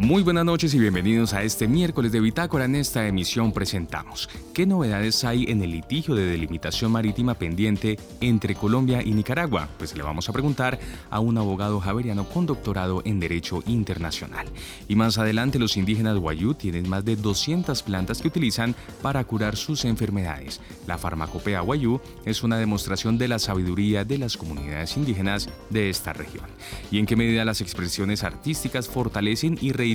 Muy buenas noches y bienvenidos a este miércoles de Bitácora. En esta emisión presentamos qué novedades hay en el litigio de delimitación marítima pendiente entre Colombia y Nicaragua. Pues le vamos a preguntar a un abogado javeriano con doctorado en Derecho Internacional. Y más adelante los indígenas Guayú tienen más de 200 plantas que utilizan para curar sus enfermedades. La farmacopea Guayú es una demostración de la sabiduría de las comunidades indígenas de esta región. Y en qué medida las expresiones artísticas fortalecen y reivindican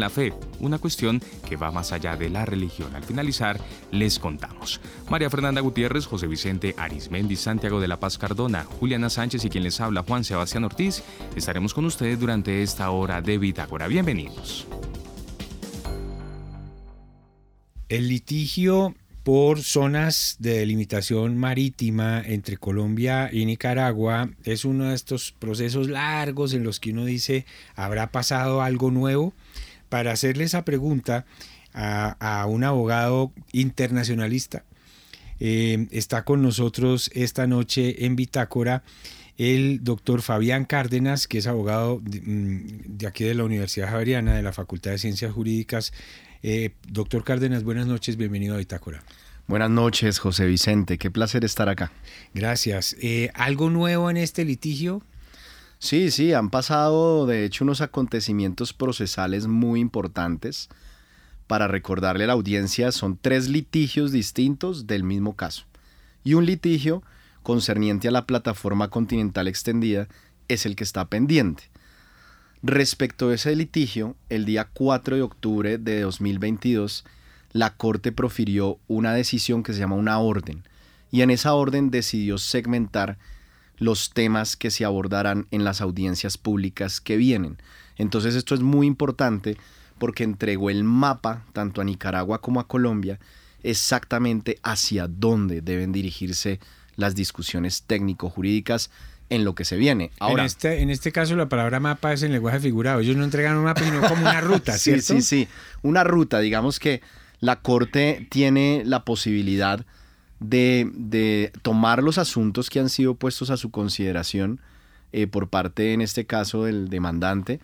la fe, una cuestión que va más allá de la religión. Al finalizar, les contamos. María Fernanda Gutiérrez, José Vicente Arismendi, Santiago de la Paz Cardona, Juliana Sánchez y quien les habla, Juan Sebastián Ortiz, estaremos con ustedes durante esta hora de Bitácora. Bienvenidos. El litigio por zonas de delimitación marítima entre Colombia y Nicaragua es uno de estos procesos largos en los que uno dice, ¿habrá pasado algo nuevo? Para hacerle esa pregunta a, un abogado internacionalista, eh, está con nosotros esta noche en Bitácora el doctor Fabián Cárdenas, que es abogado de, mm, aquí de la Universidad Javeriana, de la Facultad de Ciencias Jurídicas eh, doctor Cárdenas, buenas noches, bienvenido a Bitácora. Buenas noches, José Vicente, qué placer estar acá. Gracias. Eh, ¿Algo nuevo en este litigio? Sí, sí, han pasado de hecho unos acontecimientos procesales muy importantes. Para recordarle a la audiencia, son tres litigios distintos del mismo caso. Y un litigio concerniente a la plataforma continental extendida es el que está pendiente. Respecto a ese litigio, el día 4 de octubre de 2022, la Corte profirió una decisión que se llama una orden, y en esa orden decidió segmentar los temas que se abordarán en las audiencias públicas que vienen. Entonces esto es muy importante porque entregó el mapa tanto a Nicaragua como a Colombia exactamente hacia dónde deben dirigirse las discusiones técnico-jurídicas en lo que se viene. Ahora, en este, en este caso la palabra mapa es en lenguaje figurado. Ellos no entregan un mapa, sino como una ruta, ¿cierto? sí, sí, sí. Una ruta. Digamos que la Corte tiene la posibilidad de, de tomar los asuntos que han sido puestos a su consideración eh, por parte, en este caso, del demandante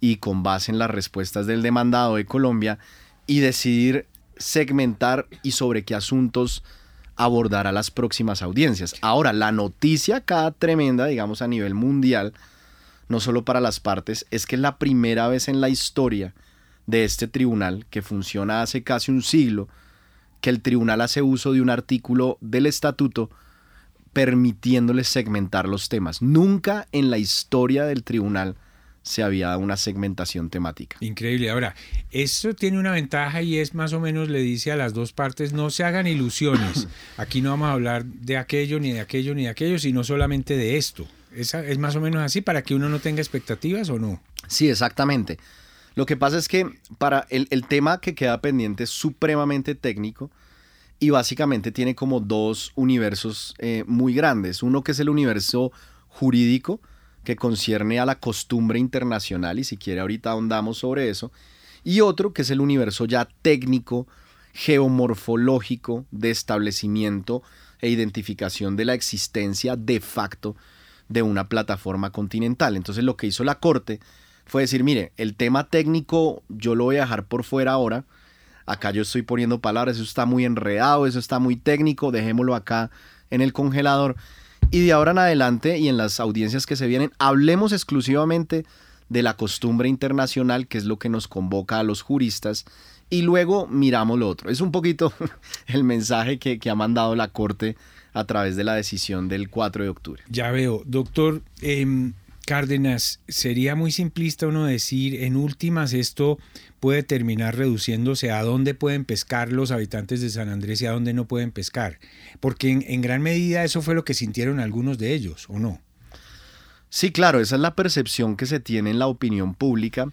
y con base en las respuestas del demandado de Colombia y decidir segmentar y sobre qué asuntos abordar a las próximas audiencias. Ahora, la noticia acá tremenda, digamos a nivel mundial, no solo para las partes, es que es la primera vez en la historia de este tribunal, que funciona hace casi un siglo, que el tribunal hace uso de un artículo del estatuto permitiéndole segmentar los temas. Nunca en la historia del tribunal se había dado una segmentación temática. Increíble. Ahora, eso tiene una ventaja y es más o menos le dice a las dos partes, no se hagan ilusiones. Aquí no vamos a hablar de aquello, ni de aquello, ni de aquello, sino solamente de esto. ¿Es, es más o menos así para que uno no tenga expectativas o no? Sí, exactamente. Lo que pasa es que para el, tema que queda pendiente es supremamente técnico y básicamente tiene como dos universos eh, muy grandes. Uno que es el universo jurídico, que concierne a la costumbre internacional y si quiere ahorita ahondamos sobre eso, y otro que es el universo ya técnico, geomorfológico de establecimiento e identificación de la existencia de facto de una plataforma continental. Entonces lo que hizo la Corte fue decir, mire, el tema técnico yo lo voy a dejar por fuera ahora, acá yo estoy poniendo palabras, eso está muy enredado, eso está muy técnico, dejémoslo acá en el congelador y de ahora en adelante y en las audiencias que se vienen, hablemos exclusivamente de la costumbre internacional, que es lo que nos convoca a los juristas, y luego miramos lo otro. Es un poquito el mensaje que, ha mandado la Corte a través de la decisión del 4 de octubre. Ya veo, doctor. Em, Cárdenas, sería muy simplista uno decir, en últimas, esto puede terminar reduciéndose a dónde pueden pescar los habitantes de San Andrés y a dónde no pueden pescar. Porque en, gran medida eso fue lo que sintieron algunos de ellos, ¿o no? Sí, claro, esa es la percepción que se tiene en la opinión pública.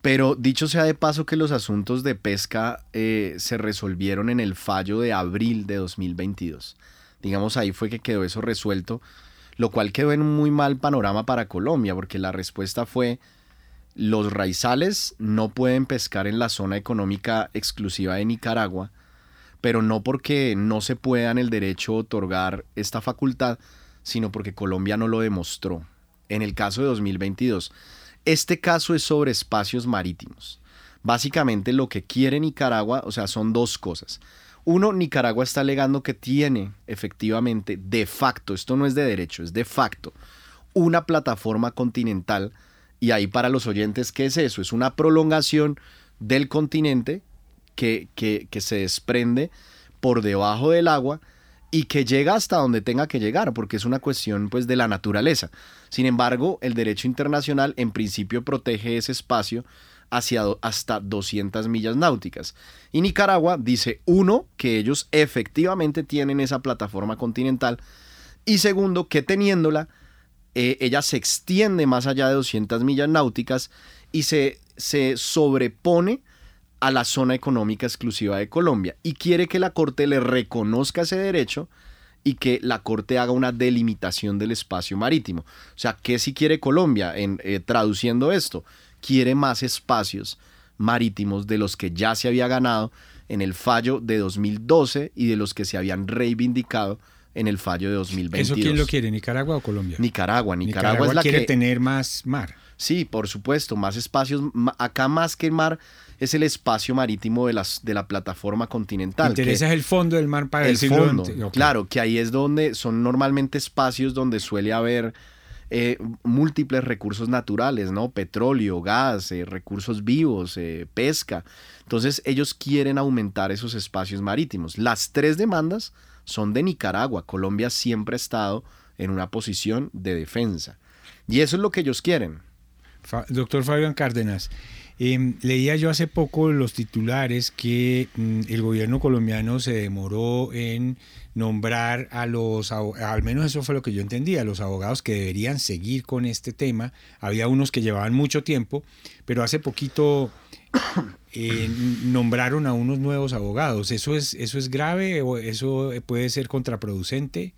Pero dicho sea de paso que los asuntos de pesca eh, se resolvieron en el fallo de abril de 2022. Digamos, ahí fue que quedó eso resuelto lo cual quedó en un muy mal panorama para Colombia, porque la respuesta fue los raizales no pueden pescar en la zona económica exclusiva de Nicaragua, pero no porque no se puedan el derecho a otorgar esta facultad, sino porque Colombia no lo demostró. En el caso de 2022, este caso es sobre espacios marítimos. Básicamente lo que quiere Nicaragua, o sea, son dos cosas. Uno, Nicaragua está alegando que tiene efectivamente, de facto, esto no es de derecho, es de facto, una plataforma continental. Y ahí para los oyentes, ¿qué es eso? Es una prolongación del continente que, que, que se desprende por debajo del agua y que llega hasta donde tenga que llegar, porque es una cuestión pues de la naturaleza. Sin embargo, el derecho internacional en principio protege ese espacio hacia hasta 200 millas náuticas. Y Nicaragua dice, uno, que ellos efectivamente tienen esa plataforma continental, y segundo, que teniéndola, eh, ella se extiende más allá de 200 millas náuticas y se, se sobrepone a la zona económica exclusiva de Colombia y quiere que la Corte le reconozca ese derecho y que la Corte haga una delimitación del espacio marítimo. O sea, ¿qué si quiere Colombia? En, eh, traduciendo esto, quiere más espacios marítimos de los que ya se había ganado en el fallo de 2012 y de los que se habían reivindicado en el fallo de 2022. ¿Eso quién lo quiere, Nicaragua o Colombia? Nicaragua, Nicaragua, es la quiere que tener más mar. Sí, por supuesto, más espacios. Acá más que mar es el espacio marítimo de, las, de la plataforma continental. Interesa es el fondo del mar para el fondo. Claro, que ahí es donde son normalmente espacios donde suele haber eh, múltiples recursos naturales, ¿no? Petróleo, gas, eh, recursos vivos, eh, pesca. Entonces ellos quieren aumentar esos espacios marítimos. Las tres demandas son de Nicaragua. Colombia siempre ha estado en una posición de defensa. Y eso es lo que ellos quieren doctor Fabián Cárdenas, em, leía yo hace poco los titulares que mm, el gobierno colombiano se demoró en nombrar a los, al menos eso fue lo que yo entendía, a los abogados que deberían seguir con este tema. Había unos que llevaban mucho tiempo, pero hace poquito eh, nombraron a unos nuevos abogados. ¿Eso es, ¿Eso es grave o eso puede ser contraproducente?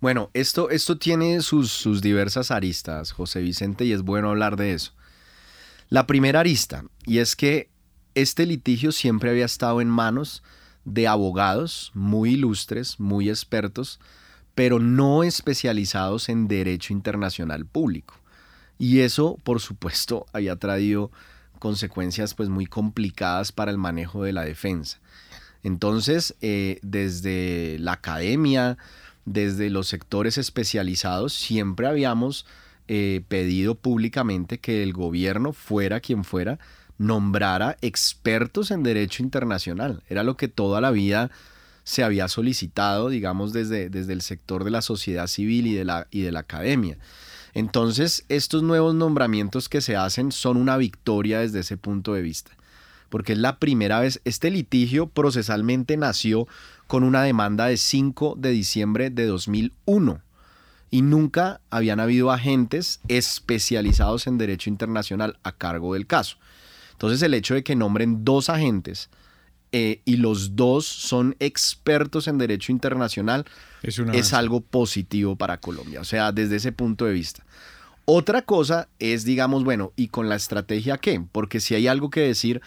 Bueno, esto, esto tiene sus, sus diversas aristas, José Vicente, y es bueno hablar de eso. La primera arista, y es que este litigio siempre había estado en manos de abogados muy ilustres, muy expertos, pero no especializados en derecho internacional público. Y eso, por supuesto, había traído consecuencias pues muy complicadas para el manejo de la defensa. Entonces, eh, desde la academia, desde los sectores especializados siempre habíamos eh, pedido públicamente que el gobierno, fuera quien fuera, nombrara expertos en derecho internacional. Era lo que toda la vida se había solicitado, digamos, desde, desde el sector de la sociedad civil y de la, y de la academia. Entonces, estos nuevos nombramientos que se hacen son una victoria desde ese punto de vista, porque es la primera vez, este litigio procesalmente nació con una demanda de 5 de diciembre de 2001 y nunca habían habido agentes especializados en derecho internacional a cargo del caso. Entonces el hecho de que nombren dos agentes eh, y los dos son expertos en derecho internacional es, es algo positivo para Colombia, o sea, desde ese punto de vista. Otra cosa es, digamos, bueno, ¿y con la estrategia qué? Porque si hay algo que decir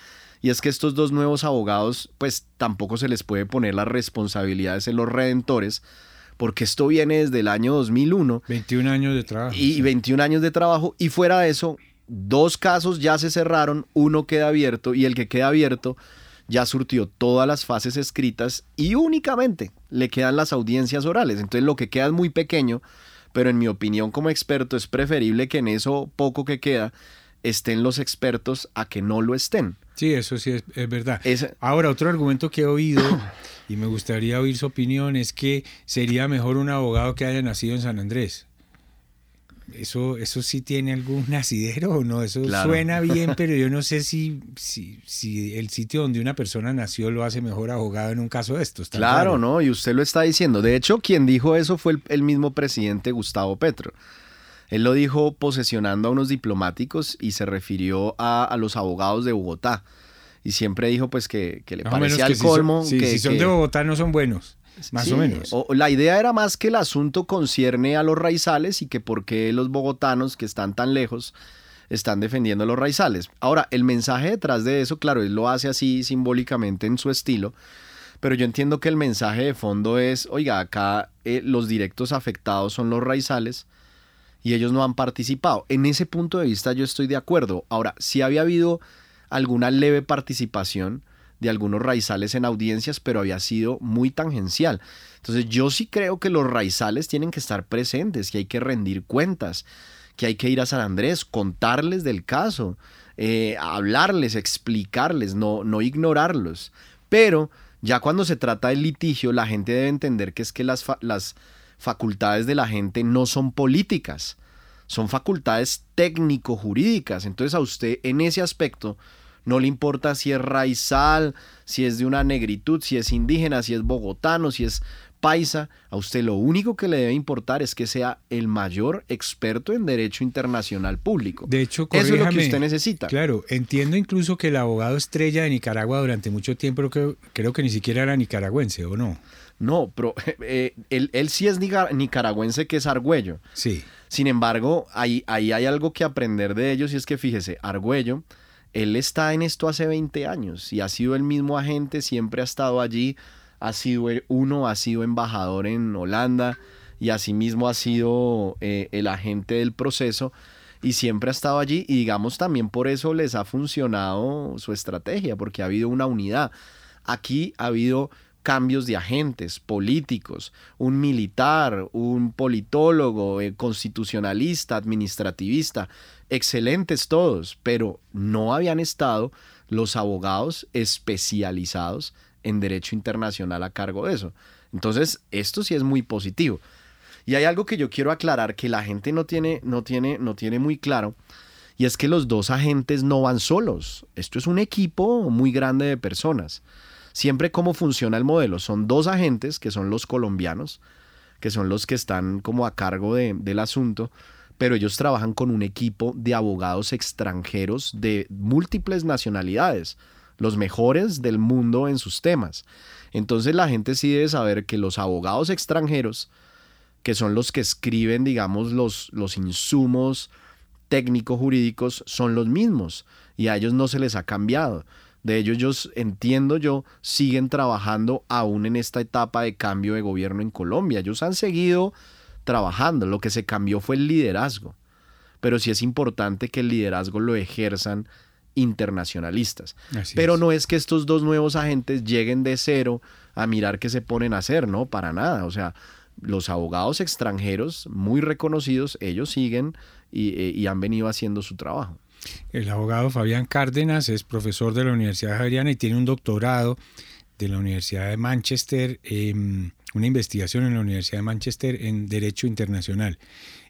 y es que estos dos nuevos abogados, pues tampoco se les puede poner las responsabilidades en los redentores, porque esto viene desde el año 2001. 21 años de trabajo. Y 21 años de trabajo. Y fuera de eso, dos casos ya se cerraron, uno queda abierto y el que queda abierto ya surtió todas las fases escritas y únicamente le quedan las audiencias orales. Entonces lo que queda es muy pequeño, pero en mi opinión como experto es preferible que en eso poco que queda estén los expertos a que no lo estén. Sí, eso sí es, verdad. Ahora, otro argumento que he oído, y me gustaría oír su opinión, es que sería mejor un abogado que haya nacido en San Andrés. ¿Eso, eso sí tiene algún asidero o no? Eso suena bien, pero yo no sé si, si, si, el sitio donde una persona nació lo hace mejor abogado en un caso de estos. Claro, ¿no? Y usted lo está diciendo. De hecho, quien dijo eso fue el mismo presidente Gustavo Petro. Él lo dijo posesionando a unos diplomáticos y se refirió a, los abogados de Bogotá. Y siempre dijo pues que, le parecía el colmo. Si que, si son de Bogotá no son buenos. Más o menos. la idea era más que el asunto concierne a los raizales y que por qué los bogotanos que están tan lejos están defendiendo los raizales. Ahora, el mensaje detrás de eso, claro, él lo hace así simbólicamente en su estilo, pero yo entiendo que el mensaje de fondo es, oiga, acá eh, los directos afectados son los raizales y ellos no han participado. En ese punto de vista yo estoy de acuerdo. Ahora, si había habido alguna leve participación de algunos raizales en audiencias, pero había sido muy tangencial. Entonces yo sí creo que los raizales tienen que estar presentes, que hay que rendir cuentas, que hay que ir a San Andrés, contarles del caso, eh, hablarles, explicarles, no, no ignorarlos. Pero ya cuando se trata del litigio, la gente debe entender que es que las, las facultades de la gente no son políticas, son facultades técnico-jurídicas. Entonces a usted en ese aspecto no le importa si es raizal, si es de una negritud, si es indígena, si es bogotano, si es paisa. A usted lo único que le debe importar es que sea el mayor experto en derecho internacional público. De hecho, eso es lo que usted necesita. Claro, entiendo incluso que el abogado estrella de Nicaragua durante mucho tiempo creo, creo que ni siquiera era nicaragüense, ¿o no? No, pero eh, él, sí es nicaragüense, que es Argüello. Sí. Sin embargo, ahí, ahí hay algo que aprender de ellos y es que fíjese, Argüello, él está en esto hace 20 años y ha sido el mismo agente, siempre ha estado allí, ha sido uno, ha sido embajador en Holanda y asimismo ha sido eh, el agente del proceso y siempre ha estado allí y digamos también por eso les ha funcionado su estrategia, porque ha habido una unidad. Aquí ha habido cambios de agentes políticos, un militar, un politólogo, eh, constitucionalista, administrativista, excelentes todos, pero no habían estado los abogados especializados en derecho internacional a cargo de eso. Entonces, esto sí es muy positivo. Y hay algo que yo quiero aclarar que la gente no tiene, no tiene, no tiene muy claro, y es que los dos agentes no van solos. Esto es un equipo muy grande de personas. Siempre cómo funciona el modelo. Son dos agentes, que son los colombianos, que son los que están como a cargo del asunto, pero ellos trabajan con un equipo de abogados extranjeros de múltiples nacionalidades, los mejores del mundo en sus temas. Entonces la gente sí debe saber que los abogados extranjeros, que son los que escriben, digamos, los, los insumos técnicos jurídicos, son los mismos y a ellos no se les ha cambiado. De ellos, yo entiendo yo, siguen trabajando aún en esta etapa de cambio de gobierno en Colombia. Ellos han seguido trabajando. Lo que se cambió fue el liderazgo. Pero sí es importante que el liderazgo lo ejerzan internacionalistas. Pero no es que estos dos nuevos agentes lleguen de cero a mirar qué se ponen a hacer, no, para nada. O sea, los abogados extranjeros muy reconocidos, ellos siguen y, eh, y han venido haciendo su trabajo. El abogado Fabián Cárdenas es profesor de la Universidad Javeriana y tiene un doctorado de la Universidad de Manchester, una investigación en la Universidad de Manchester en Derecho Internacional.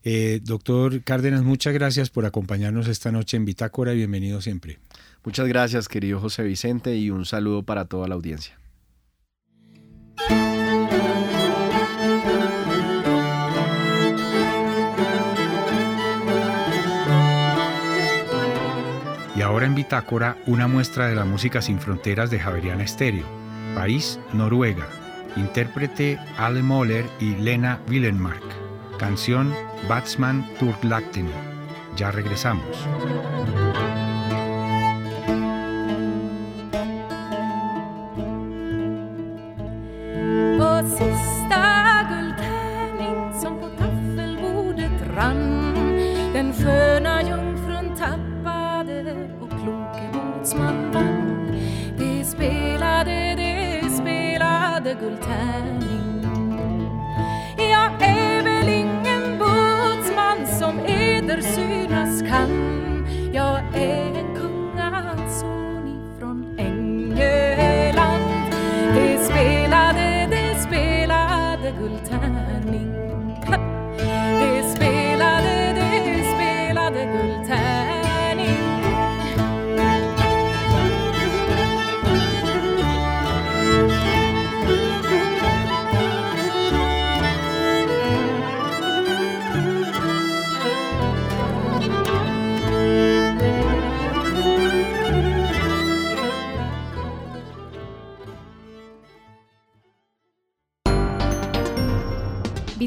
Eh, doctor Cárdenas, muchas gracias por acompañarnos esta noche en Bitácora y bienvenido siempre. Muchas gracias, querido José Vicente, y un saludo para toda la audiencia. Ahora en Bitácora una muestra de la música sin fronteras de Javeriana Estéreo, país Noruega, intérprete Ale Moller y Lena Willenmark, canción Batsman Turklakten. Ya regresamos. guldtärning Jag är väl ingen båtsman som eder synas kan.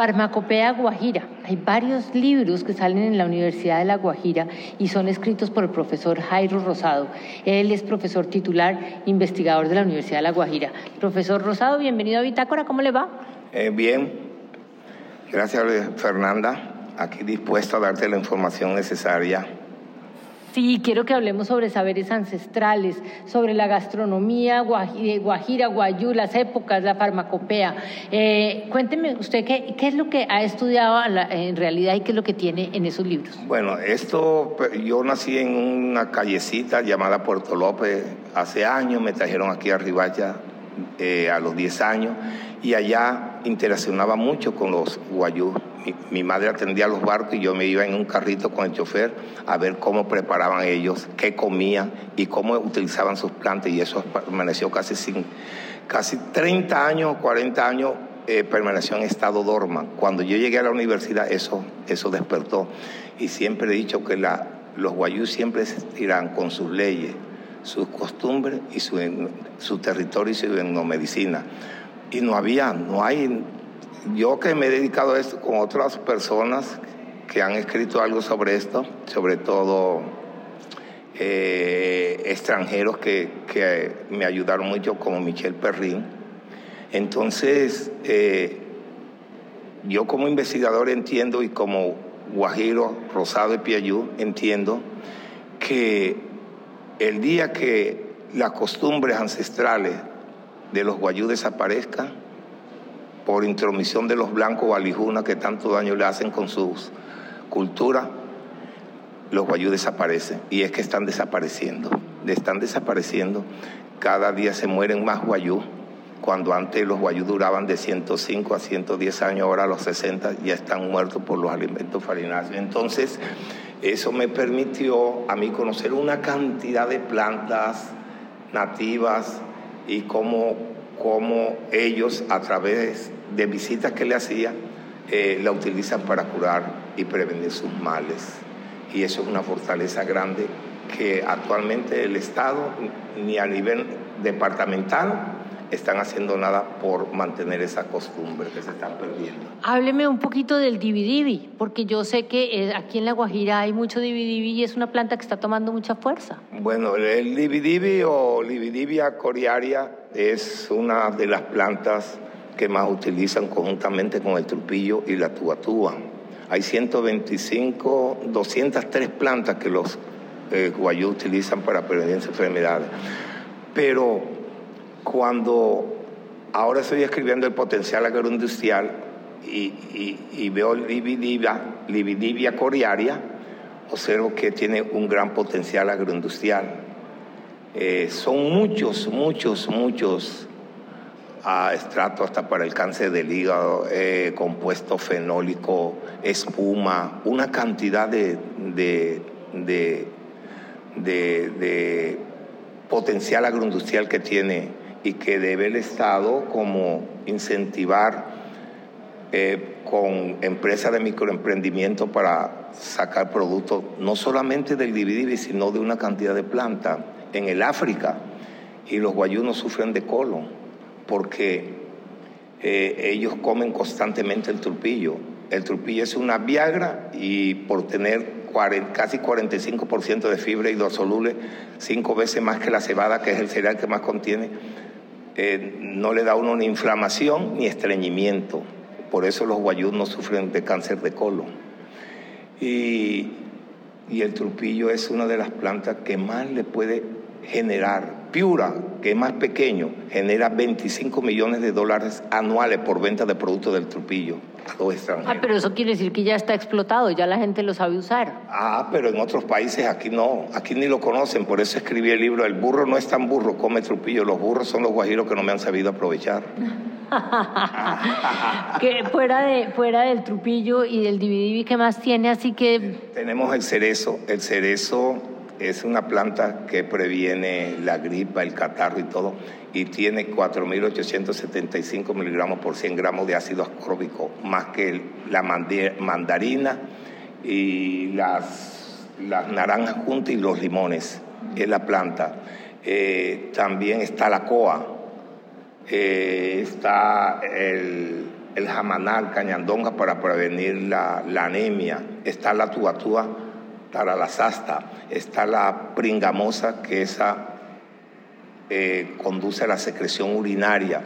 Farmacopea Guajira. Hay varios libros que salen en la Universidad de La Guajira y son escritos por el profesor Jairo Rosado. Él es profesor titular, investigador de la Universidad de La Guajira. Profesor Rosado, bienvenido a Bitácora, ¿cómo le va? Eh, bien, gracias Fernanda, aquí dispuesto a darte la información necesaria Sí, quiero que hablemos sobre saberes ancestrales, sobre la gastronomía guajira, guayú, las épocas, la farmacopea. Eh, cuénteme usted qué, es lo que ha estudiado en realidad y qué es lo que tiene en esos libros. Bueno, esto, yo nací en una callecita llamada Puerto López hace años, me trajeron aquí a Ribaya eh, a los 10 años y allá interaccionaba mucho con los guayú mi, madre atendía los barcos y yo me iba en un carrito con el chofer a ver cómo preparaban ellos, qué comían y cómo utilizaban sus plantas y eso permaneció casi, sin, casi 30 años, 40 años eh, permaneció en estado dorma. Cuando yo llegué a la universidad eso, eso despertó y siempre he dicho que la, los guayús siempre irán con sus leyes, sus costumbres y su, su territorio y su medicina. Y no había, no hay yo que me he dedicado a esto con otras personas que han escrito algo sobre esto, sobre todo eh, extranjeros que, me ayudaron mucho, como Michel Perrin. Entonces, eh, yo como investigador entiendo y como Guajiro, Rosado y Piayú entiendo que el día que las costumbres ancestrales de los guayú desaparezcan, por intromisión de los blancos valijuna que tanto daño le hacen con sus culturas, los guayú desaparecen. Y es que están desapareciendo. Están desapareciendo. Cada día se mueren más guayú. Cuando antes los guayú duraban de 105 a 110 años, ahora a los 60 ya están muertos por los alimentos farináceos. Entonces, eso me permitió a mí conocer una cantidad de plantas nativas y cómo cómo ellos a través de visitas que le hacía eh, la utilizan para curar y prevenir sus males. Y eso es una fortaleza grande que actualmente el Estado ni a nivel departamental están haciendo nada por mantener esa costumbre que se están perdiendo. Hábleme un poquito del dividivi, porque yo sé que eh, aquí en La Guajira hay mucho dividivi y es una planta que está tomando mucha fuerza. Bueno, el dividivi o Libidivia coriaria es una de las plantas que más utilizan conjuntamente con el trupillo y la tuatúa. Hay 125, 203 plantas que los eh, guayú utilizan para prevenir enfermedades. Pero cuando ahora estoy escribiendo el potencial agroindustrial y, veo Libidivia coriaria, observo que tiene un gran potencial agroindustrial. Eh, son muchos, muchos, muchos uh, estratos hasta para el cáncer del hígado, eh, compuesto fenólico, espuma, una cantidad de, de, de potencial agroindustrial que tiene y que debe el Estado como incentivar eh, con empresas de microemprendimiento para sacar productos no solamente del dividivi, sino de una cantidad de plantas. En el África, y los guayunos sufren de colon, porque eh, ellos comen constantemente el trupillo. El trupillo es una viagra y por tener casi 45% de fibra hidrosoluble, cinco veces más que la cebada, que es el cereal que más contiene, eh, no le da uno ni inflamación ni estreñimiento. Por eso los guayús no sufren de cáncer de colon. Y, y el trupillo es una de las plantas que más le puede generar. Piura, que es más pequeño, genera 25 millones de dólares anuales por venta de productos del trupillo a los extranjeros. Ah, pero eso quiere decir que ya está explotado, ya la gente lo sabe usar. Ah, pero en otros países aquí no, aquí ni lo conocen, por eso escribí el libro El burro no es tan burro, come trupillo, los burros son los guajiros que no me han sabido aprovechar. que fuera, de, fuera del trupillo y del dividivi, ¿qué más tiene? Así que... Tenemos el cerezo, el cerezo es una planta que previene la gripa, el catarro y todo, y tiene 4.875 miligramos por 100 gramos de ácido ascórbico, más que la mandarina y las, naranjas juntas y los limones, es la planta. Eh, también está la coa, eh, está el, el jamanal, cañandonga para prevenir la, la anemia, está la tuatúa para la sasta, está la pringamosa que esa eh, conduce a la secreción urinaria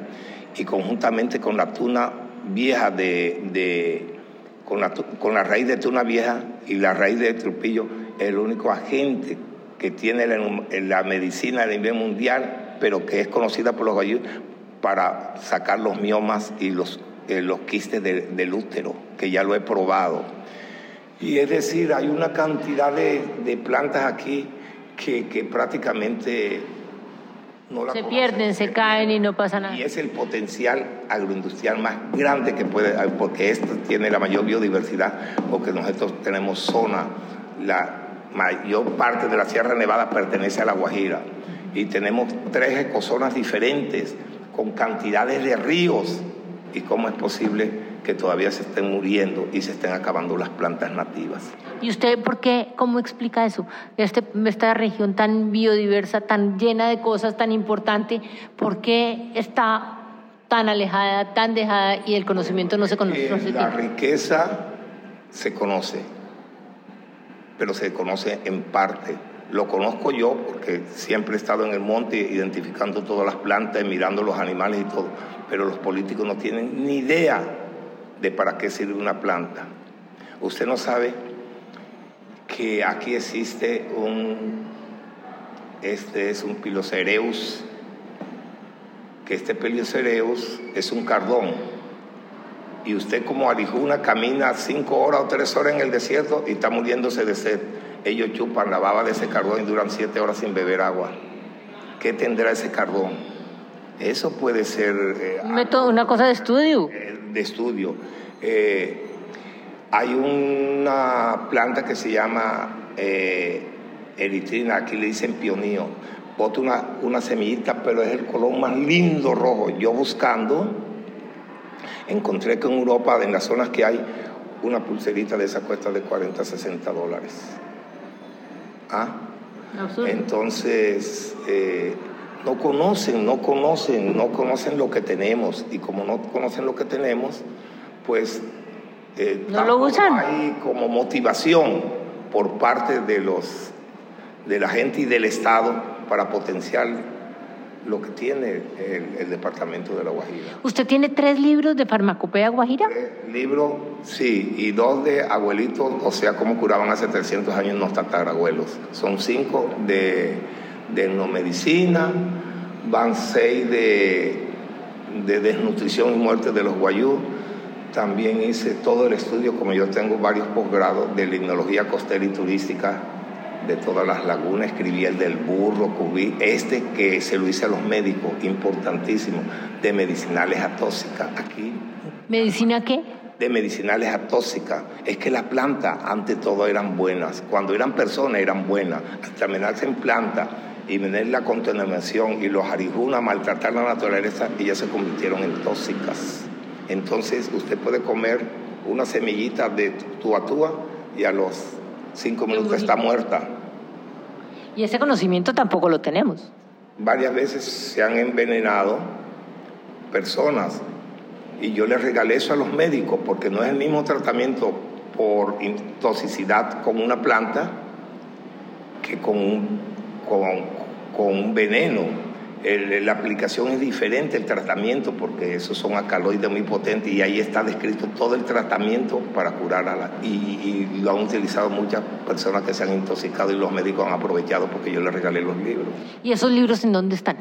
y conjuntamente con la tuna vieja de, con, la, con, la, raíz de tuna vieja y la raíz de trupillo, el único agente que tiene la, medicina a nivel mundial, pero que es conocida por los gallos para sacar los miomas y los, eh, los quistes de, del útero, que ya lo he probado. Y es decir, hay una cantidad de, de plantas aquí que, que prácticamente no se pierden, se caen y no pasa nada. Y es el potencial agroindustrial más grande que puede, porque esto tiene la mayor biodiversidad, porque nosotros tenemos zona, la mayor parte de la Sierra Nevada pertenece a la Guajira y tenemos tres ecozonas diferentes con cantidades de ríos. ¿Y cómo es posible que todavía se estén muriendo y se estén acabando las plantas nativas? ¿Y usted por qué, cómo explica eso? Este, esta región tan biodiversa, tan llena de cosas, tan importante, ¿por qué está tan alejada, tan dejada y el conocimiento no se conoce? Eh, la riqueza se conoce, pero se conoce en parte. Lo conozco yo porque siempre he estado en el monte identificando todas las plantas, mirando los animales y todo, pero los políticos no tienen ni idea de para qué sirve una planta. Usted no sabe que aquí existe un, este es un Pilocereus, que este Pilocereus es un cardón. Y usted como arijuna camina cinco horas o tres horas en el desierto y está muriéndose de sed. Ellos chupan la baba de ese cardón y duran siete horas sin beber agua. ¿Qué tendrá ese cardón? Eso puede ser... Eh, método, una cosa de estudio. Eh, de estudio. Eh, hay una planta que se llama eh, eritrina, aquí le dicen pionío. Bota una, una semillita, pero es el color más lindo rojo. Yo buscando, encontré que en Europa, en las zonas que hay, una pulserita de esa cuesta de 40, 60 dólares. ¿Ah? Entonces, eh, no conocen, no conocen, no conocen lo que tenemos. Y como no conocen lo que tenemos, pues eh, no lo usan. Hay como motivación por parte de los de la gente y del Estado para potenciar lo que tiene el, departamento de la Guajira. ¿Usted tiene tres libros de farmacopea guajira? libros, sí, y dos de abuelitos, o sea, cómo curaban hace 300 años los tatarabuelos. Son cinco de, de medicina van seis de, de desnutrición y muerte de los guayú, también hice todo el estudio, como yo tengo varios posgrados de limnología costera y turística de todas las lagunas, escribí el del burro, cubí este que se lo hice a los médicos, importantísimo, de medicinales atóxicas. Aquí. ¿Medicina qué? De medicinales atóxicas. Es que las plantas, ante todo, eran buenas. Cuando eran personas, eran buenas. Hasta menarse en planta y venir la contaminación y los arijunas maltratar la naturaleza, ellas se convirtieron en tóxicas. Entonces usted puede comer una semillita de tuatúa y a los cinco minutos está muerta. Y ese conocimiento tampoco lo tenemos. Varias veces se han envenenado personas y yo les regalé eso a los médicos porque no es el mismo tratamiento por toxicidad con una planta que con un, con un veneno la aplicación es diferente, el tratamiento, porque esos son alcaloides muy potentes y ahí está descrito todo el tratamiento para curar a la... Y, lo han utilizado muchas personas que se han intoxicado y los médicos han aprovechado porque yo les regalé los libros. ¿Y esos libros en dónde están?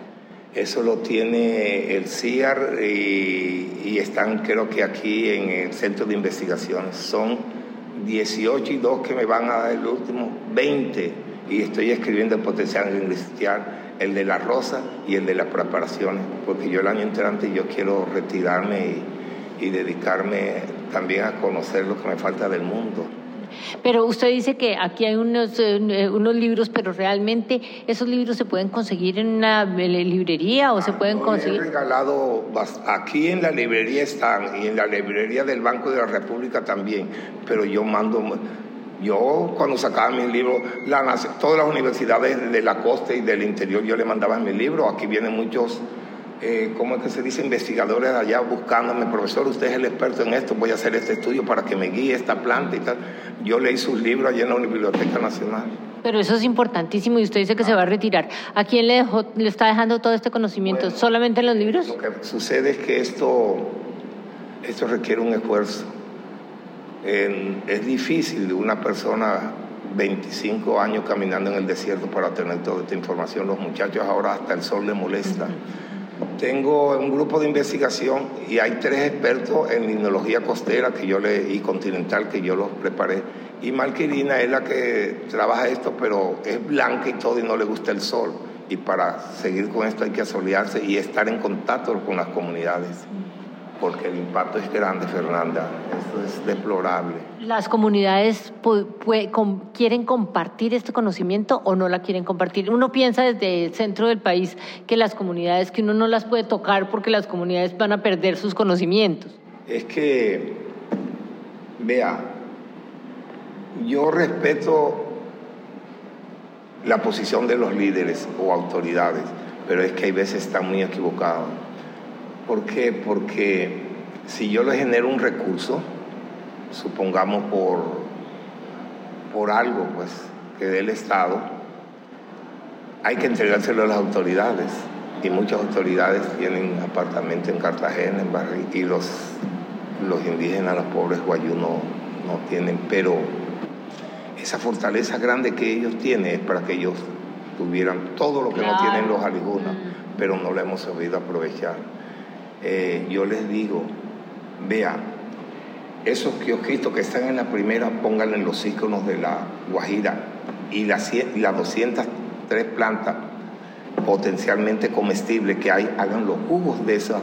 Eso lo tiene el CIAR y, y están creo que aquí en el centro de investigaciones. Son 18 y 2 que me van a dar el último, 20 y estoy escribiendo el potencial industrial el de la rosa y el de las preparaciones, porque yo el año entrante yo quiero retirarme y, dedicarme también a conocer lo que me falta del mundo. Pero usted dice que aquí hay unos, eh, unos libros, pero realmente esos libros se pueden conseguir en una librería o se pueden conseguir. He regalado, aquí en la librería están y en la librería del Banco de la República también, pero yo mando Yo cuando sacaba mis libros, todas las universidades de la costa y del interior yo le mandaba mis libros. Aquí vienen muchos, eh, ¿cómo es que se dice? Investigadores allá buscándome, profesor, usted es el experto en esto, voy a hacer este estudio para que me guíe esta planta y tal. Yo leí sus libros allá en la Biblioteca Nacional. Pero eso es importantísimo y usted dice que se va a retirar. ¿A quién le, dejó, le está dejando todo este conocimiento? ¿Solamente en los libros? Lo que sucede es que esto, esto requiere un esfuerzo es difícil de una persona 25 años caminando en el desierto para tener toda esta información. Los muchachos ahora hasta el sol les molesta. Tengo un grupo de investigación y hay tres expertos en limnología costera que yo le, y continental que yo los preparé. Y Malquirina es la que trabaja esto, pero es blanca y todo y no le gusta el sol. Y para seguir con esto hay que asolearse y estar en contacto con las comunidades porque el impacto es grande, Fernanda. Esto es deplorable. ¿Las comunidades quieren compartir este conocimiento o no la quieren compartir? Uno piensa desde el centro del país que las comunidades, que uno no las puede tocar porque las comunidades van a perder sus conocimientos. Es que, vea, yo respeto la posición de los líderes o autoridades, pero es que hay veces están muy equivocados ¿Por qué? Porque si yo le genero un recurso, supongamos por, por algo pues, que dé el Estado, hay que entregárselo a las autoridades. Y muchas autoridades tienen apartamentos en Cartagena, en Barrio, y los, los indígenas, los pobres guayú no, tienen. Pero esa fortaleza grande que ellos tienen es para que ellos tuvieran todo lo que no tienen los aligunas, mm. pero no lo hemos sabido aprovechar. Eh, yo les digo, vea, esos kiosquitos que están en la primera, pónganle los íconos de la Guajira y las, las 203 plantas potencialmente comestibles que hay, hagan los jugos de esas,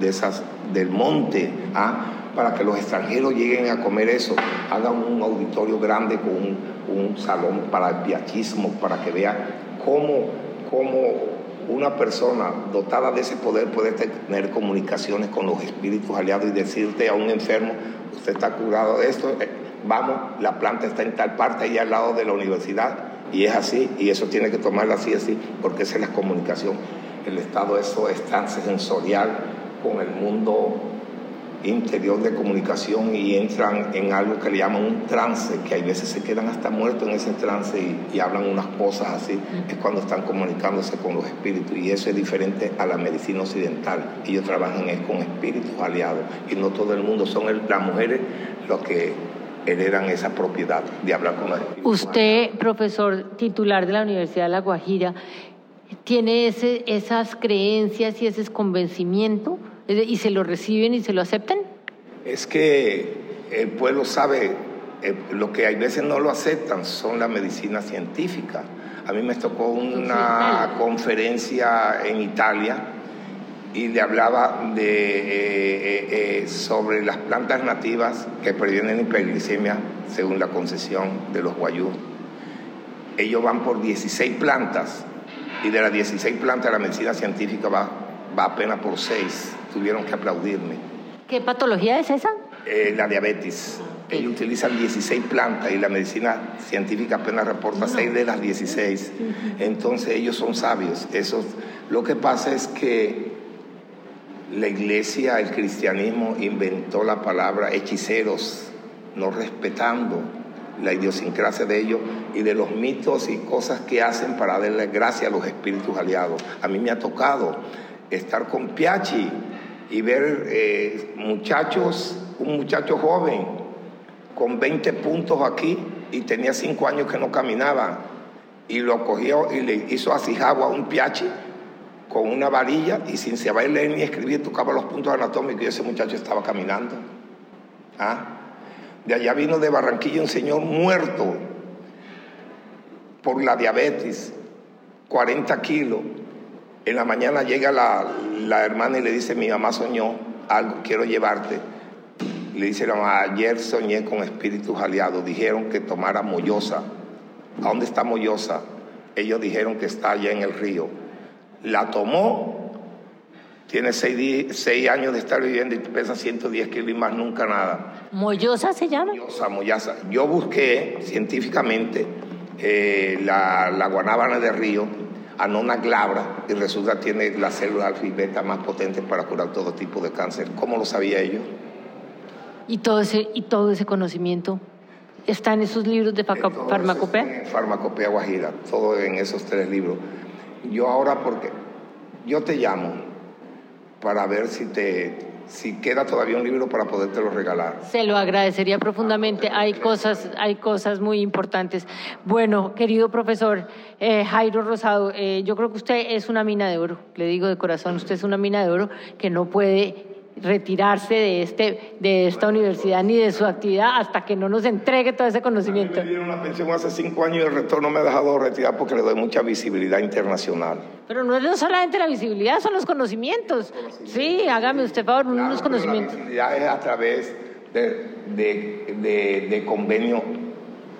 de esas del monte, ¿ah? para que los extranjeros lleguen a comer eso, hagan un auditorio grande con un, salón para el piachismo, para que vean cómo, cómo una persona dotada de ese poder puede tener comunicaciones con los espíritus aliados y decirte a un enfermo, usted está curado de esto, eh, vamos, la planta está en tal parte ahí al lado de la universidad y es así y eso tiene que tomarlo así, así, porque esa es la comunicación. El estado eso es tan sensorial con el mundo interior de comunicación y entran en algo que le llaman un trance, que hay veces se quedan hasta muertos en ese trance y, hablan unas cosas así, es cuando están comunicándose con los espíritus y eso es diferente a la medicina occidental. Ellos trabajan es con espíritus aliados y no todo el mundo, son las mujeres los que heredan esa propiedad de hablar con los espíritus. Usted, profesor titular de la Universidad de La Guajira, ¿tiene ese, esas creencias y ese convencimiento? ¿Y se lo reciben y se lo aceptan? Es que el pueblo sabe, eh, lo que hay veces no lo aceptan son la medicina científica. A mí me tocó una conferencia en Italia y le hablaba de, eh, eh, sobre las plantas nativas que previenen hiperglicemia según la concesión de los guayú. Ellos van por 16 plantas y de las 16 plantas la medicina científica va, va apenas por 6 tuvieron que aplaudirme. ¿Qué patología es esa? Eh, la diabetes. Ellos utilizan 16 plantas y la medicina científica apenas reporta 6 de las 16. Entonces ellos son sabios. Eso, lo que pasa es que la iglesia, el cristianismo inventó la palabra hechiceros, no respetando la idiosincrasia de ellos y de los mitos y cosas que hacen para darle gracia a los espíritus aliados. A mí me ha tocado estar con Piachi y ver eh, muchachos, un muchacho joven con 20 puntos aquí y tenía 5 años que no caminaba y lo cogió y le hizo así a un piachi con una varilla y sin saber leer ni escribir tocaba los puntos anatómicos y ese muchacho estaba caminando. ¿Ah? De allá vino de Barranquilla un señor muerto por la diabetes, 40 kilos, en la mañana llega la, hermana y le dice, mi mamá soñó algo, quiero llevarte. Le dice la mamá, ayer soñé con espíritus aliados, dijeron que tomara Moyosa. ¿A dónde está Moyosa? Ellos dijeron que está allá en el río. La tomó Tiene seis, años de estar viviendo y pesa 110 kilos y más nunca nada. ¿Mollosa se llama? Mollosa, mollaza. Yo busqué científicamente eh, la, la, guanábana de río, Anona glabra, y resulta tiene la célula alfa y beta más potente para curar todo tipo de cáncer. ¿Cómo lo sabía ellos? ¿Y todo ese, y todo ese conocimiento está en esos libros de farmacopea? farmacopea Guajira, todo en esos tres libros. Yo ahora, porque yo te llamo, para ver si te si queda todavía un libro para podértelo regalar. Se lo agradecería profundamente. Hay cosas, hay cosas muy importantes. Bueno, querido profesor eh, Jairo Rosado, eh, yo creo que usted es una mina de oro. Le digo de corazón, usted es una mina de oro que no puede retirarse de, este, de esta universidad ni de su actividad hasta que no nos entregue todo ese conocimiento. Me dieron una pensión hace cinco años y el retorno me ha dejado retirar porque le doy mucha visibilidad internacional. Pero no es solamente la visibilidad, son los conocimientos. Sí, hágame usted favor, unos conocimientos. La visibilidad es a través de, de, de, de convenios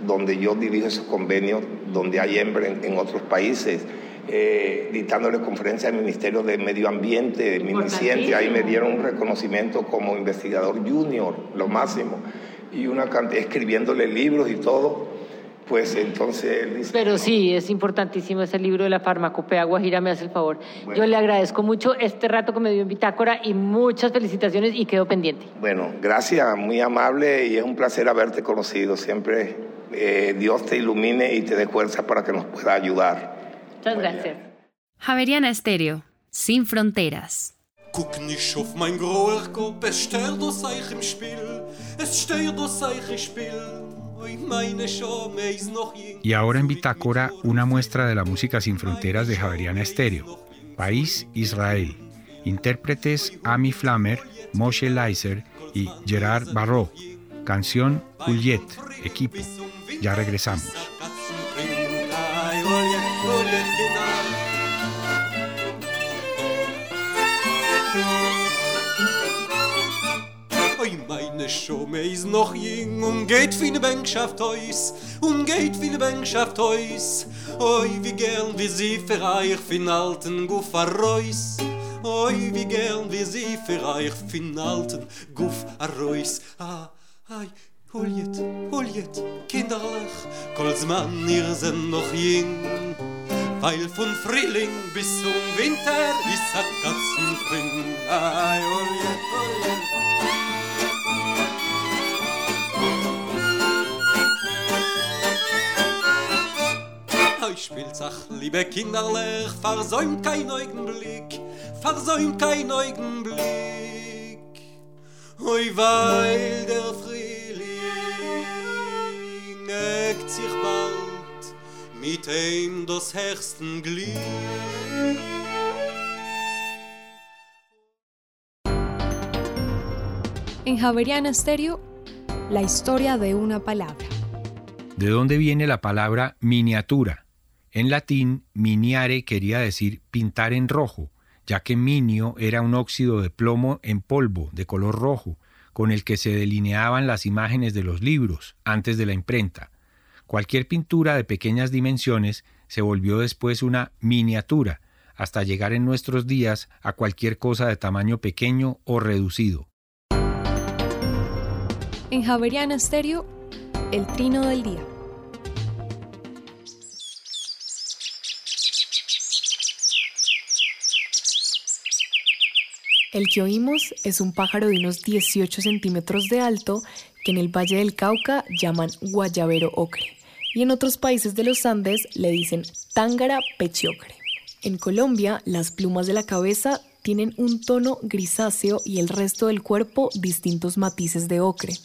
donde yo dirijo esos convenios, donde hay hembra en otros países eh, dictándole conferencia al Ministerio de Medio Ambiente, Miniciencia, ahí me dieron un reconocimiento como investigador junior, lo máximo, y una escribiéndole libros y todo. Pues entonces Pero sí, es importantísimo ese libro de la farmacopea Guajira, me hace el favor. Yo le agradezco mucho este rato que me dio en Bitácora y muchas felicitaciones y quedo pendiente. Bueno, gracias, muy amable y es un placer haberte conocido. Siempre eh, Dios te ilumine y te dé fuerza para que nos pueda ayudar. Muchas gracias. Javeriana Estéreo, sin fronteras. Guck nicht auf mein groher Kopf, es stört das euch im Spiel, es stört das euch im Spiel. Y ahora en Bitácora, una muestra de la música sin fronteras de Javeriana Estéreo. País Israel. Intérpretes Ami Flammer, Moshe Leiser y Gerard Barrault. Canción Juliet, equipo. Ya regresamos. Schumme is noch jing und geht wie ne Bänkschaft heus und geht wie ne Bänkschaft heus oi wie gern wie sie für euch fin alten Guff arrois oi wie gern wie sie für euch fin alten Guff arrois ah, ai Huljet, huljet, kinderlich, kol zman ihr sind noch jing. Weil von Frühling bis zum Winter ist a Katzenpring. Ai, huljet, huljet. euch spielt ach liebe kinderlech versäumt kein augenblick versäumt kein augenblick oi weil der frühling eckt sich bald mit ihm das hersten glied En Javeriana Stereo, la historia de una palabra. ¿De dónde viene la palabra miniatura? En latín, miniare quería decir pintar en rojo, ya que minio era un óxido de plomo en polvo de color rojo, con el que se delineaban las imágenes de los libros antes de la imprenta. Cualquier pintura de pequeñas dimensiones se volvió después una miniatura, hasta llegar en nuestros días a cualquier cosa de tamaño pequeño o reducido. En Javeriana Stereo, el trino del día. El que oímos es un pájaro de unos 18 centímetros de alto que en el Valle del Cauca llaman guayabero ocre y en otros países de los Andes le dicen tángara pechiocre. En Colombia, las plumas de la cabeza tienen un tono grisáceo y el resto del cuerpo distintos matices de ocre.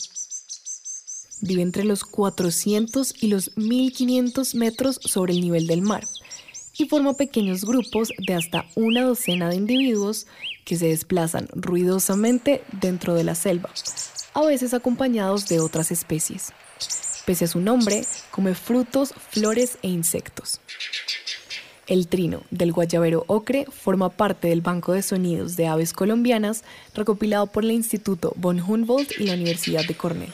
Vive entre los 400 y los 1500 metros sobre el nivel del mar y forma pequeños grupos de hasta una docena de individuos que se desplazan ruidosamente dentro de la selva, a veces acompañados de otras especies. Pese a su nombre, come frutos, flores e insectos. El trino del guayabero ocre forma parte del Banco de Sonidos de Aves Colombianas recopilado por el Instituto von Humboldt y la Universidad de Cornell.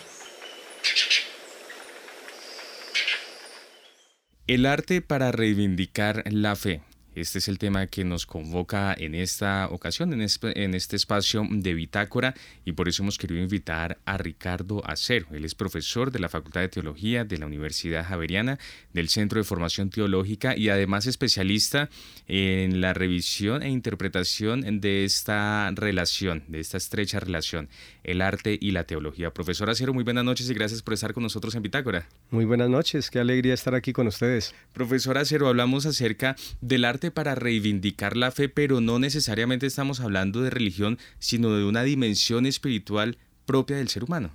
El arte para reivindicar la fe Este es el tema que nos convoca en esta ocasión, en este, espacio de Bitácora, y por eso hemos querido invitar a Ricardo Acero. Él es profesor de la Facultad de Teología de la Universidad Javeriana, del Centro de Formación Teológica y además especialista en la revisión e interpretación de esta relación, de esta estrecha relación, el arte y la teología. Profesor Acero, muy buenas noches y gracias por estar con nosotros en Bitácora. Muy buenas noches, qué alegría estar aquí con ustedes. Profesor Acero, hablamos acerca del arte para reivindicar la fe, pero no necesariamente estamos hablando de religión, sino de una dimensión espiritual propia del ser humano.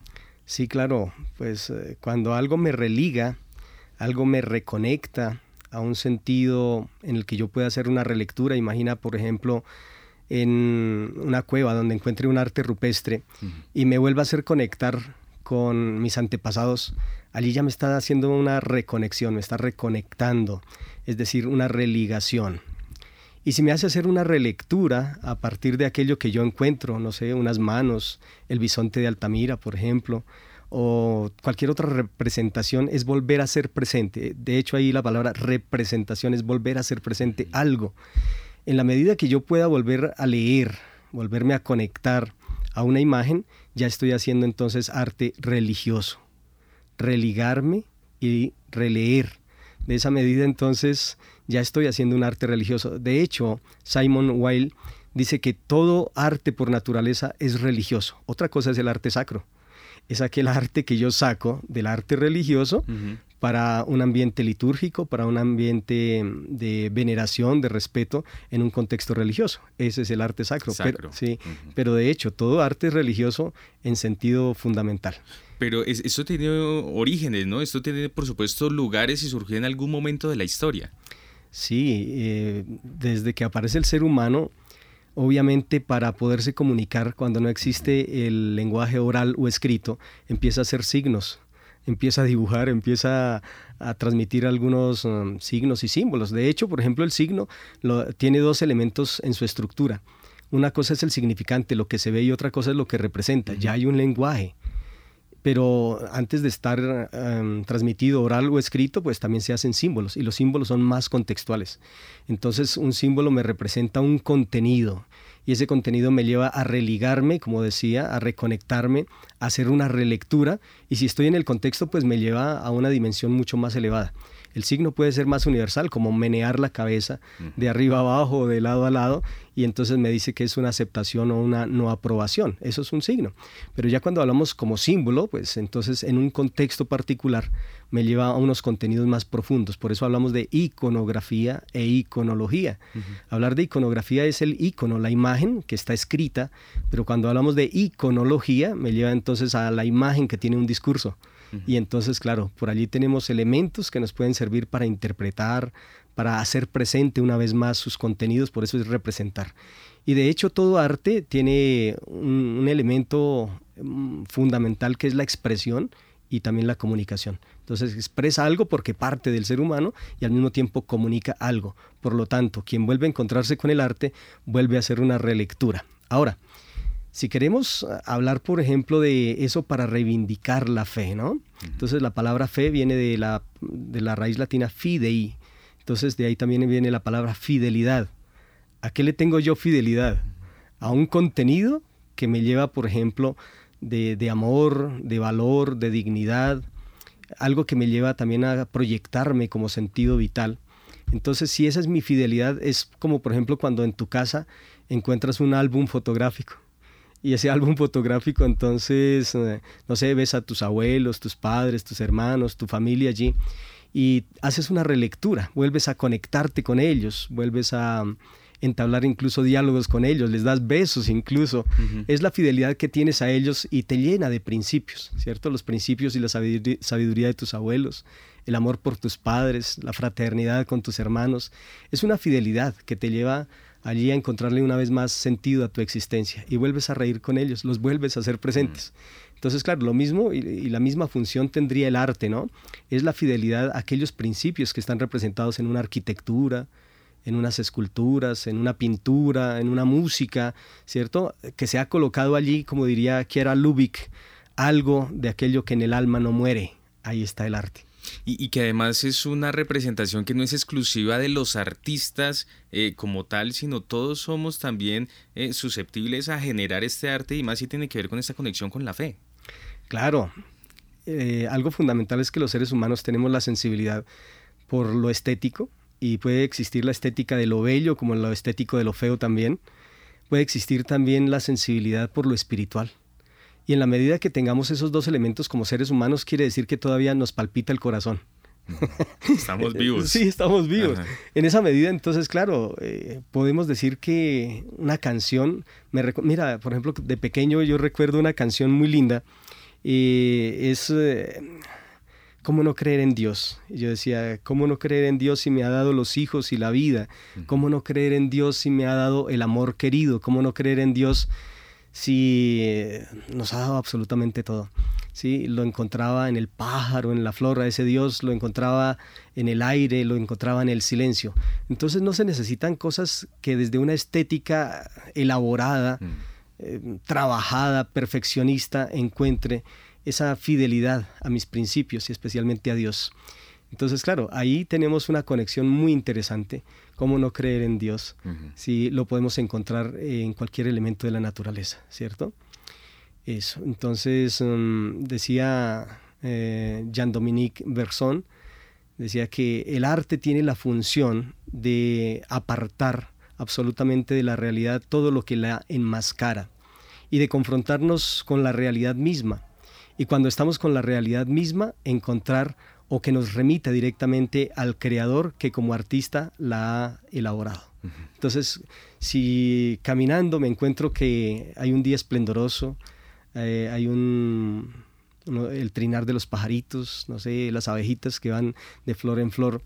Sí, claro, pues eh, cuando algo me religa, algo me reconecta a un sentido en el que yo pueda hacer una relectura, imagina por ejemplo en una cueva donde encuentre un arte rupestre y me vuelva a hacer conectar con mis antepasados, allí ya me está haciendo una reconexión, me está reconectando, es decir, una religación. Y si me hace hacer una relectura a partir de aquello que yo encuentro, no sé, unas manos, el bisonte de Altamira, por ejemplo, o cualquier otra representación, es volver a ser presente. De hecho, ahí la palabra representación es volver a ser presente algo. En la medida que yo pueda volver a leer, volverme a conectar a una imagen, ya estoy haciendo entonces arte religioso. Religarme y releer. De esa medida entonces ya estoy haciendo un arte religioso. De hecho, Simon Weil dice que todo arte por naturaleza es religioso. Otra cosa es el arte sacro. Es aquel arte que yo saco del arte religioso para un ambiente litúrgico, para un ambiente de veneración, de respeto en un contexto religioso. Ese es el arte sacro. Pero, sí, pero de hecho, todo arte es religioso en sentido fundamental. Pero esto tiene orígenes, ¿no? Esto tiene, por supuesto, lugares y surgió en algún momento de la historia. Sí, eh, desde que aparece el ser humano, obviamente para poderse comunicar cuando no existe el lenguaje oral o escrito, empieza a hacer signos, empieza a dibujar, empieza a, transmitir algunos um, signos y símbolos. De hecho, por ejemplo, el signo tiene dos elementos en su estructura. Una cosa es el significante, lo que se ve, y otra cosa es lo que representa. Ya hay un lenguaje pero antes de estar em, transmitido oral o escrito, pues también se hacen símbolos y los símbolos son más contextuales. Entonces un símbolo me representa un contenido y ese contenido me lleva a religarme, como decía, a reconectarme, a hacer una relectura y si estoy en el contexto, pues me lleva a una dimensión mucho más elevada. El signo puede ser más universal, como menear la cabeza de arriba a abajo o de lado a lado, y entonces me dice que es una aceptación o una no aprobación. Eso es un signo. Pero ya cuando hablamos como símbolo, pues entonces en un contexto particular me lleva a unos contenidos más profundos. Por eso hablamos de iconografía e iconología. Hablar de iconografía es el icono, la imagen que está escrita, pero cuando hablamos de iconología me lleva entonces a la imagen que tiene un discurso. Y entonces, claro, por allí tenemos elementos que nos pueden servir para interpretar, para hacer presente una vez más sus contenidos, por eso es representar. Y de hecho todo arte tiene un, elemento mm, fundamental que es la expresión y también la comunicación. Entonces expresa algo porque parte del ser humano y al mismo tiempo comunica algo. Por lo tanto, quien vuelve a encontrarse con el arte vuelve a hacer una relectura. Ahora, si queremos eh, hablar, por ejemplo, de eso para reivindicar la fe, ¿no? Entonces la palabra fe viene de la, de la raíz latina fidei. Entonces de ahí también viene la palabra fidelidad. ¿A qué le tengo yo fidelidad? A un contenido que me lleva, por ejemplo, de, de amor, de valor, de dignidad, algo que me lleva también a proyectarme como sentido vital. Entonces, si esa es mi fidelidad, es como por ejemplo cuando en tu casa encuentras un álbum fotográfico y ese álbum fotográfico entonces, eh, no sé, ves a tus abuelos, tus padres, tus hermanos, tu familia allí y haces una relectura, vuelves a conectarte con ellos, vuelves a mm, entablar incluso diálogos con ellos, les das besos incluso. Es la fidelidad que tienes a ellos y te llena de principios, ¿cierto? Los principios y la sabiduría de tus abuelos, el amor por tus padres, la fraternidad con tus hermanos. Es una fidelidad que te lleva allí a encontrarle una vez más sentido a tu existencia y vuelves a reír con ellos, los vuelves a ser presentes. Mm. Entonces, claro, lo mismo y, la misma función tendría el arte, ¿no? Es la fidelidad a aquellos principios que están representados en una arquitectura, en unas esculturas, en una pintura, en una música, ¿cierto? Que se ha colocado allí, como diría Kiera Lubick, algo de aquello que en el alma no muere. Ahí está el arte. Y, que además es una representación que no es exclusiva de los artistas eh, como tal, sino todos somos también eh, susceptibles a generar este arte y más si tiene que ver con esta conexión con la fe. Claro, eh, algo fundamental es que los seres humanos tenemos la sensibilidad por lo estético y puede existir la estética de lo bello como lo estético de lo feo también. Puede existir también la sensibilidad por lo espiritual. Y en la medida que tengamos esos dos elementos como seres humanos, quiere decir que todavía nos palpita el corazón. Estamos vivos. Sí, estamos vivos. En esa medida, entonces, claro, eh, podemos decir que una canción, me mira, por ejemplo, de pequeño yo recuerdo una canción muy linda, y es... Eh, ¿Cómo no creer en Dios? Y yo decía, ¿cómo no creer en Dios si me ha dado los hijos y la vida? ¿Cómo no creer en Dios si me ha dado el amor querido? ¿Cómo no creer en Dios si nos ha dado absolutamente todo. ¿sí? Lo encontraba en el pájaro, en la flora, ese Dios lo encontraba en el aire, lo encontraba en el silencio. Entonces no se necesitan cosas que desde una estética elaborada, mm. eh, trabajada, perfeccionista, encuentre esa fidelidad a mis principios y especialmente a Dios. Entonces, claro, ahí tenemos una conexión muy interesante. ¿Cómo no creer en Dios si lo podemos encontrar en cualquier elemento de la naturaleza, ¿cierto? Eso. Entonces, mm, decía eh, Jean-Dominique Bergson, decía que el arte tiene la función de apartar absolutamente de la realidad todo lo que la enmascara y de confrontarnos con la realidad misma. Y cuando estamos con la realidad misma, encontrar o que nos remita directamente al creador que como artista la ha elaborado. Entonces, si caminando me encuentro que hay un día esplendoroso, eh, hay un, el trinar de los pajaritos, no sé, las abejitas que van de flor en flor,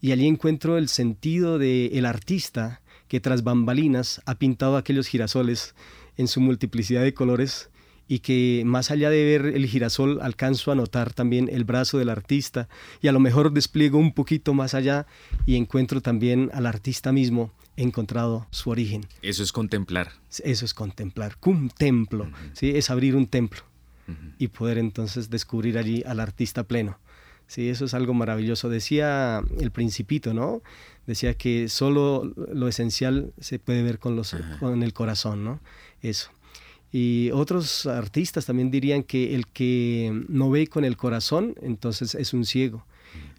y allí encuentro el sentido del artista que tras bambalinas ha pintado aquellos girasoles en su multiplicidad de colores y que más allá de ver el girasol alcanzo a notar también el brazo del artista y a lo mejor despliego un poquito más allá y encuentro también al artista mismo encontrado su origen. Eso es contemplar. Eso es contemplar, cum templo, ¿sí? es abrir un templo y poder entonces descubrir allí al artista pleno. Sí, eso es algo maravilloso. Decía el principito, ¿no? Decía que solo lo esencial se puede ver con, los, con el corazón, ¿no? Eso. Y otros artistas también dirían que el que no ve con el corazón, entonces es un ciego.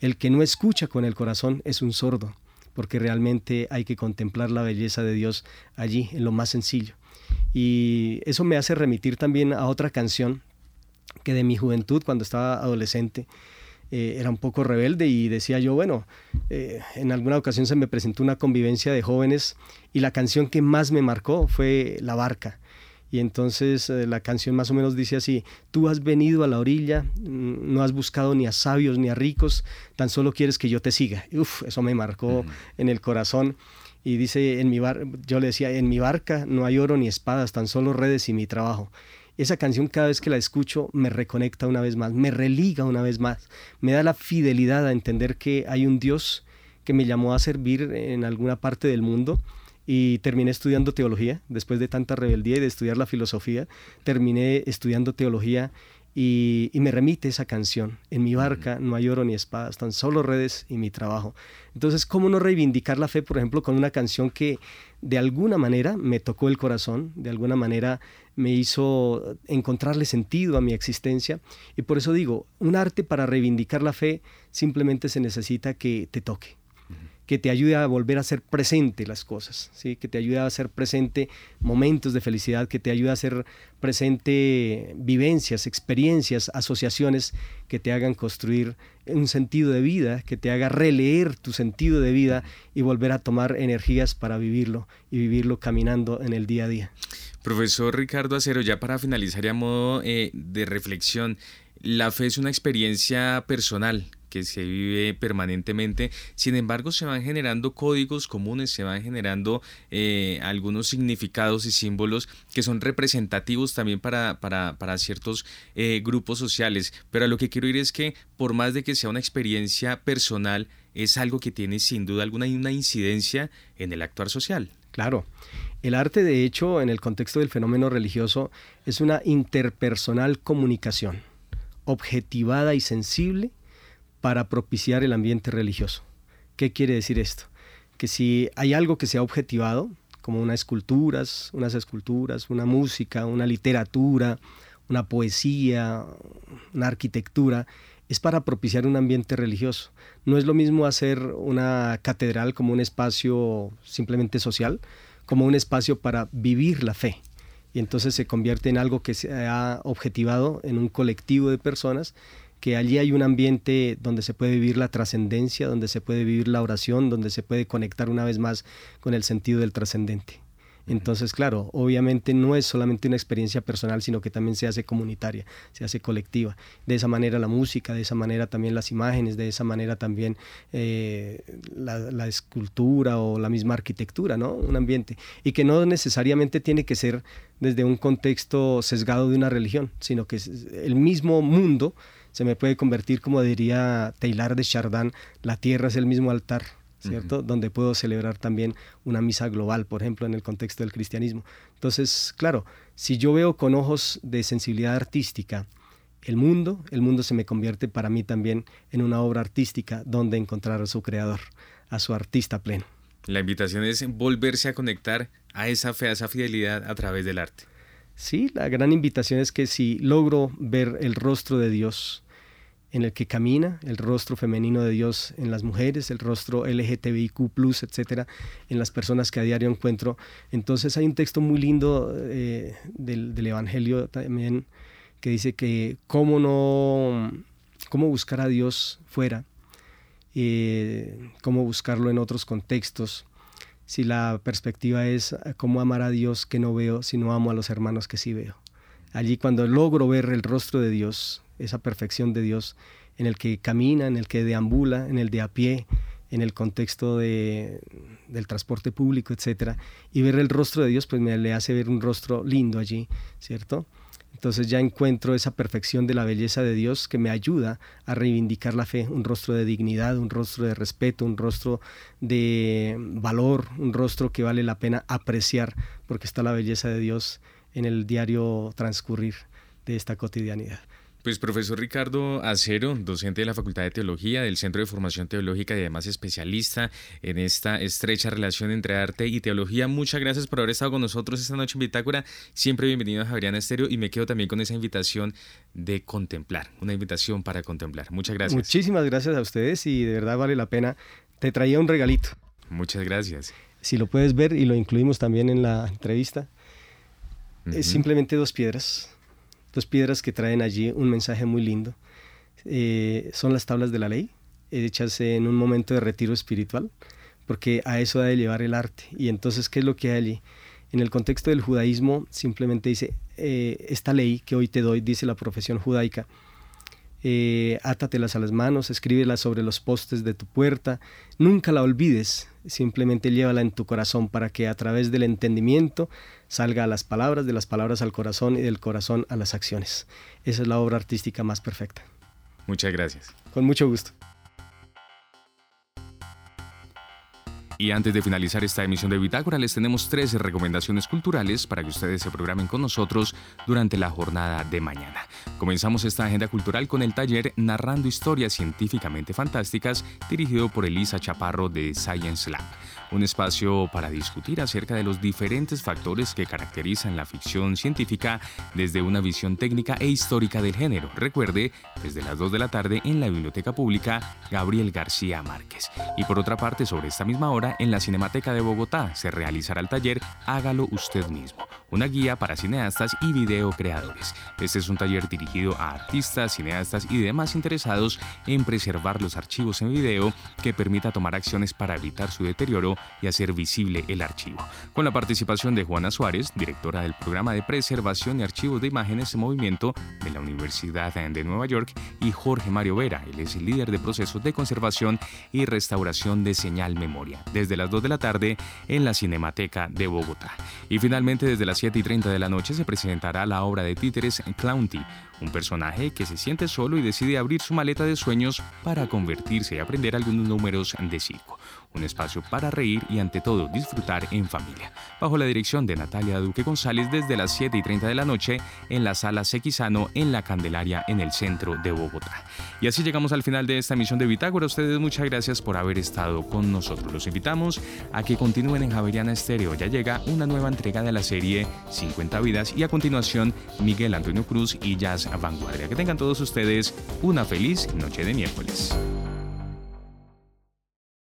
El que no escucha con el corazón es un sordo, porque realmente hay que contemplar la belleza de Dios allí, en lo más sencillo. Y eso me hace remitir también a otra canción que de mi juventud, cuando estaba adolescente, eh, era un poco rebelde y decía yo, bueno, eh, en alguna ocasión se me presentó una convivencia de jóvenes y la canción que más me marcó fue La Barca y entonces eh, la canción más o menos dice así, tú has venido a la orilla, mm, no has buscado ni a sabios ni a ricos, tan solo quieres que yo te siga. Uf, eso me marcó en el corazón. Y dice, en mi bar yo le decía, en mi barca no hay oro ni espadas, tan solo redes y mi trabajo. Esa canción cada vez que la escucho me reconecta una vez más, me religa una vez más, me da la fidelidad a entender que hay un Dios que me llamó a servir en alguna parte del mundo y terminé estudiando teología, después de tanta rebeldía y de estudiar la filosofía, terminé estudiando teología y, me remite esa canción. En mi barca no hay oro ni espadas, tan solo redes y mi trabajo. Entonces, ¿cómo no reivindicar la fe, por ejemplo, con una canción que de alguna manera me tocó el corazón, de alguna manera me hizo encontrarle sentido a mi existencia? Y por eso digo, un arte para reivindicar la fe simplemente se necesita que te toque que te ayude a volver a ser presente las cosas, ¿sí? que te ayude a hacer presente momentos de felicidad, que te ayude a hacer presente vivencias, experiencias, asociaciones que te hagan construir un sentido de vida, que te haga releer tu sentido de vida y volver a tomar energías para vivirlo y vivirlo caminando en el día a día. Profesor Ricardo Acero, ya para finalizar a modo eh, de reflexión, la fe es una experiencia personal que se vive permanentemente. Sin embargo, se van generando códigos comunes, se van generando eh, algunos significados y símbolos que son representativos también para, para, ciertos eh, grupos sociales. Pero a lo que quiero ir es que por más de que sea una experiencia personal, es algo que tiene sin duda alguna una incidencia en el actuar social. Claro. El arte, de hecho, en el contexto del fenómeno religioso, es una interpersonal comunicación, objetivada y sensible para propiciar el ambiente religioso. ¿Qué quiere decir esto? Que si hay algo que se ha objetivado, como unas esculturas, unas esculturas, una música, una literatura, una poesía, una arquitectura, es para propiciar un ambiente religioso. No es lo mismo hacer una catedral como un espacio simplemente social, como un espacio para vivir la fe. Y entonces se convierte en algo que se ha objetivado en un colectivo de personas, que allí hay un ambiente donde se puede vivir la trascendencia, donde se puede vivir la oración, donde se puede conectar una vez más con el sentido del trascendente. Entonces, claro, obviamente no es solamente una experiencia personal, sino que también se hace comunitaria, se hace colectiva. De esa manera la música, de esa manera también las imágenes, de esa manera también eh, la, escultura o la misma arquitectura, ¿no? Un ambiente. Y que no necesariamente tiene que ser desde un contexto sesgado de una religión, sino que el mismo mundo se me puede convertir, como diría Taylor de Chardin, la tierra es el mismo altar ¿cierto? Donde puedo celebrar también una misa global, por ejemplo, en el contexto del cristianismo. Entonces, claro, si yo veo con ojos de sensibilidad artística el mundo, el mundo se me convierte para mí también en una obra artística donde encontrar a su creador, a su artista pleno. La invitación es volverse a conectar a esa fe, a esa fidelidad a través del arte. Sí, la gran invitación es que si logro ver el rostro de Dios, en el que camina el rostro femenino de Dios en las mujeres, el rostro LGTBIQ, etcétera, en las personas que a diario encuentro. Entonces hay un texto muy lindo eh, del, Evangelio también que dice que cómo no, cómo buscar a Dios fuera, eh, cómo buscarlo en otros contextos, si la perspectiva es cómo amar a Dios que no veo, si no amo a los hermanos que sí veo. Allí cuando logro ver el rostro de Dios, esa perfección de Dios en el que camina, en el que deambula, en el de a pie, en el contexto de, del transporte público, etcétera, y ver el rostro de Dios, pues me le hace ver un rostro lindo allí, ¿cierto? Entonces ya encuentro esa perfección de la belleza de Dios que me ayuda a reivindicar la fe, un rostro de dignidad, un rostro de respeto, un rostro de valor, un rostro que vale la pena apreciar, porque está la belleza de Dios en el diario transcurrir de esta cotidianidad. Pues profesor Ricardo Acero, docente de la Facultad de Teología del Centro de Formación Teológica y además especialista en esta estrecha relación entre arte y teología, muchas gracias por haber estado con nosotros esta noche en Bitácora. Siempre bienvenido a Javeriana Estéreo y me quedo también con esa invitación de contemplar, una invitación para contemplar. Muchas gracias. Muchísimas gracias a ustedes y de verdad vale la pena. Te traía un regalito. Muchas gracias. Si lo puedes ver y lo incluimos también en la entrevista, es simplemente dos piedras dos piedras que traen allí un mensaje muy lindo. Eh, son las tablas de la ley, hechas en un momento de retiro espiritual, porque a eso ha de llevar el arte. Y entonces, ¿qué es lo que hay allí? En el contexto del judaísmo, simplemente dice, eh, esta ley que hoy te doy, dice la profesión judaica, eh, átatelas a las manos, escríbelas sobre los postes de tu puerta, nunca la olvides, simplemente llévala en tu corazón para que a través del entendimiento salga a las palabras, de las palabras al corazón y del corazón a las acciones. Esa es la obra artística más perfecta. Muchas gracias. Con mucho gusto. Y antes de finalizar esta emisión de Bitácora, les tenemos tres recomendaciones culturales para que ustedes se programen con nosotros durante la jornada de mañana. Comenzamos esta agenda cultural con el taller Narrando Historias Científicamente Fantásticas, dirigido por Elisa Chaparro de Science Lab un espacio para discutir acerca de los diferentes factores que caracterizan la ficción científica desde una visión técnica e histórica del género. Recuerde, desde las 2 de la tarde en la Biblioteca Pública Gabriel García Márquez. Y por otra parte, sobre esta misma hora, en la Cinemateca de Bogotá. Se realizará el taller Hágalo usted mismo, una guía para cineastas y videocreadores. Este es un taller dirigido a artistas, cineastas y demás interesados en preservar los archivos en video que permita tomar acciones para evitar su deterioro y hacer visible el archivo. Con la participación de Juana Suárez, directora del programa de preservación y archivos de imágenes en movimiento de la Universidad de Nueva York, y Jorge Mario Vera, él es el líder de procesos de conservación y restauración de señal memoria, desde las 2 de la tarde en la Cinemateca de Bogotá. Y finalmente desde las 7 y 30 de la noche se presentará la obra de títeres Clownty, un personaje que se siente solo y decide abrir su maleta de sueños para convertirse y aprender algunos números de circo un espacio para reír y ante todo disfrutar en familia. Bajo la dirección de Natalia Duque González desde las 7 y 30 de la noche en la sala Sequizano en la Candelaria en el centro de Bogotá. Y así llegamos al final de esta emisión de Bitácora. Ustedes muchas gracias por haber estado con nosotros. Los invitamos a que continúen en Javeriana Estéreo. Ya llega una nueva entrega de la serie 50 vidas y a continuación Miguel Antonio Cruz y Jazz Vanguardia. Que tengan todos ustedes una feliz noche de miércoles.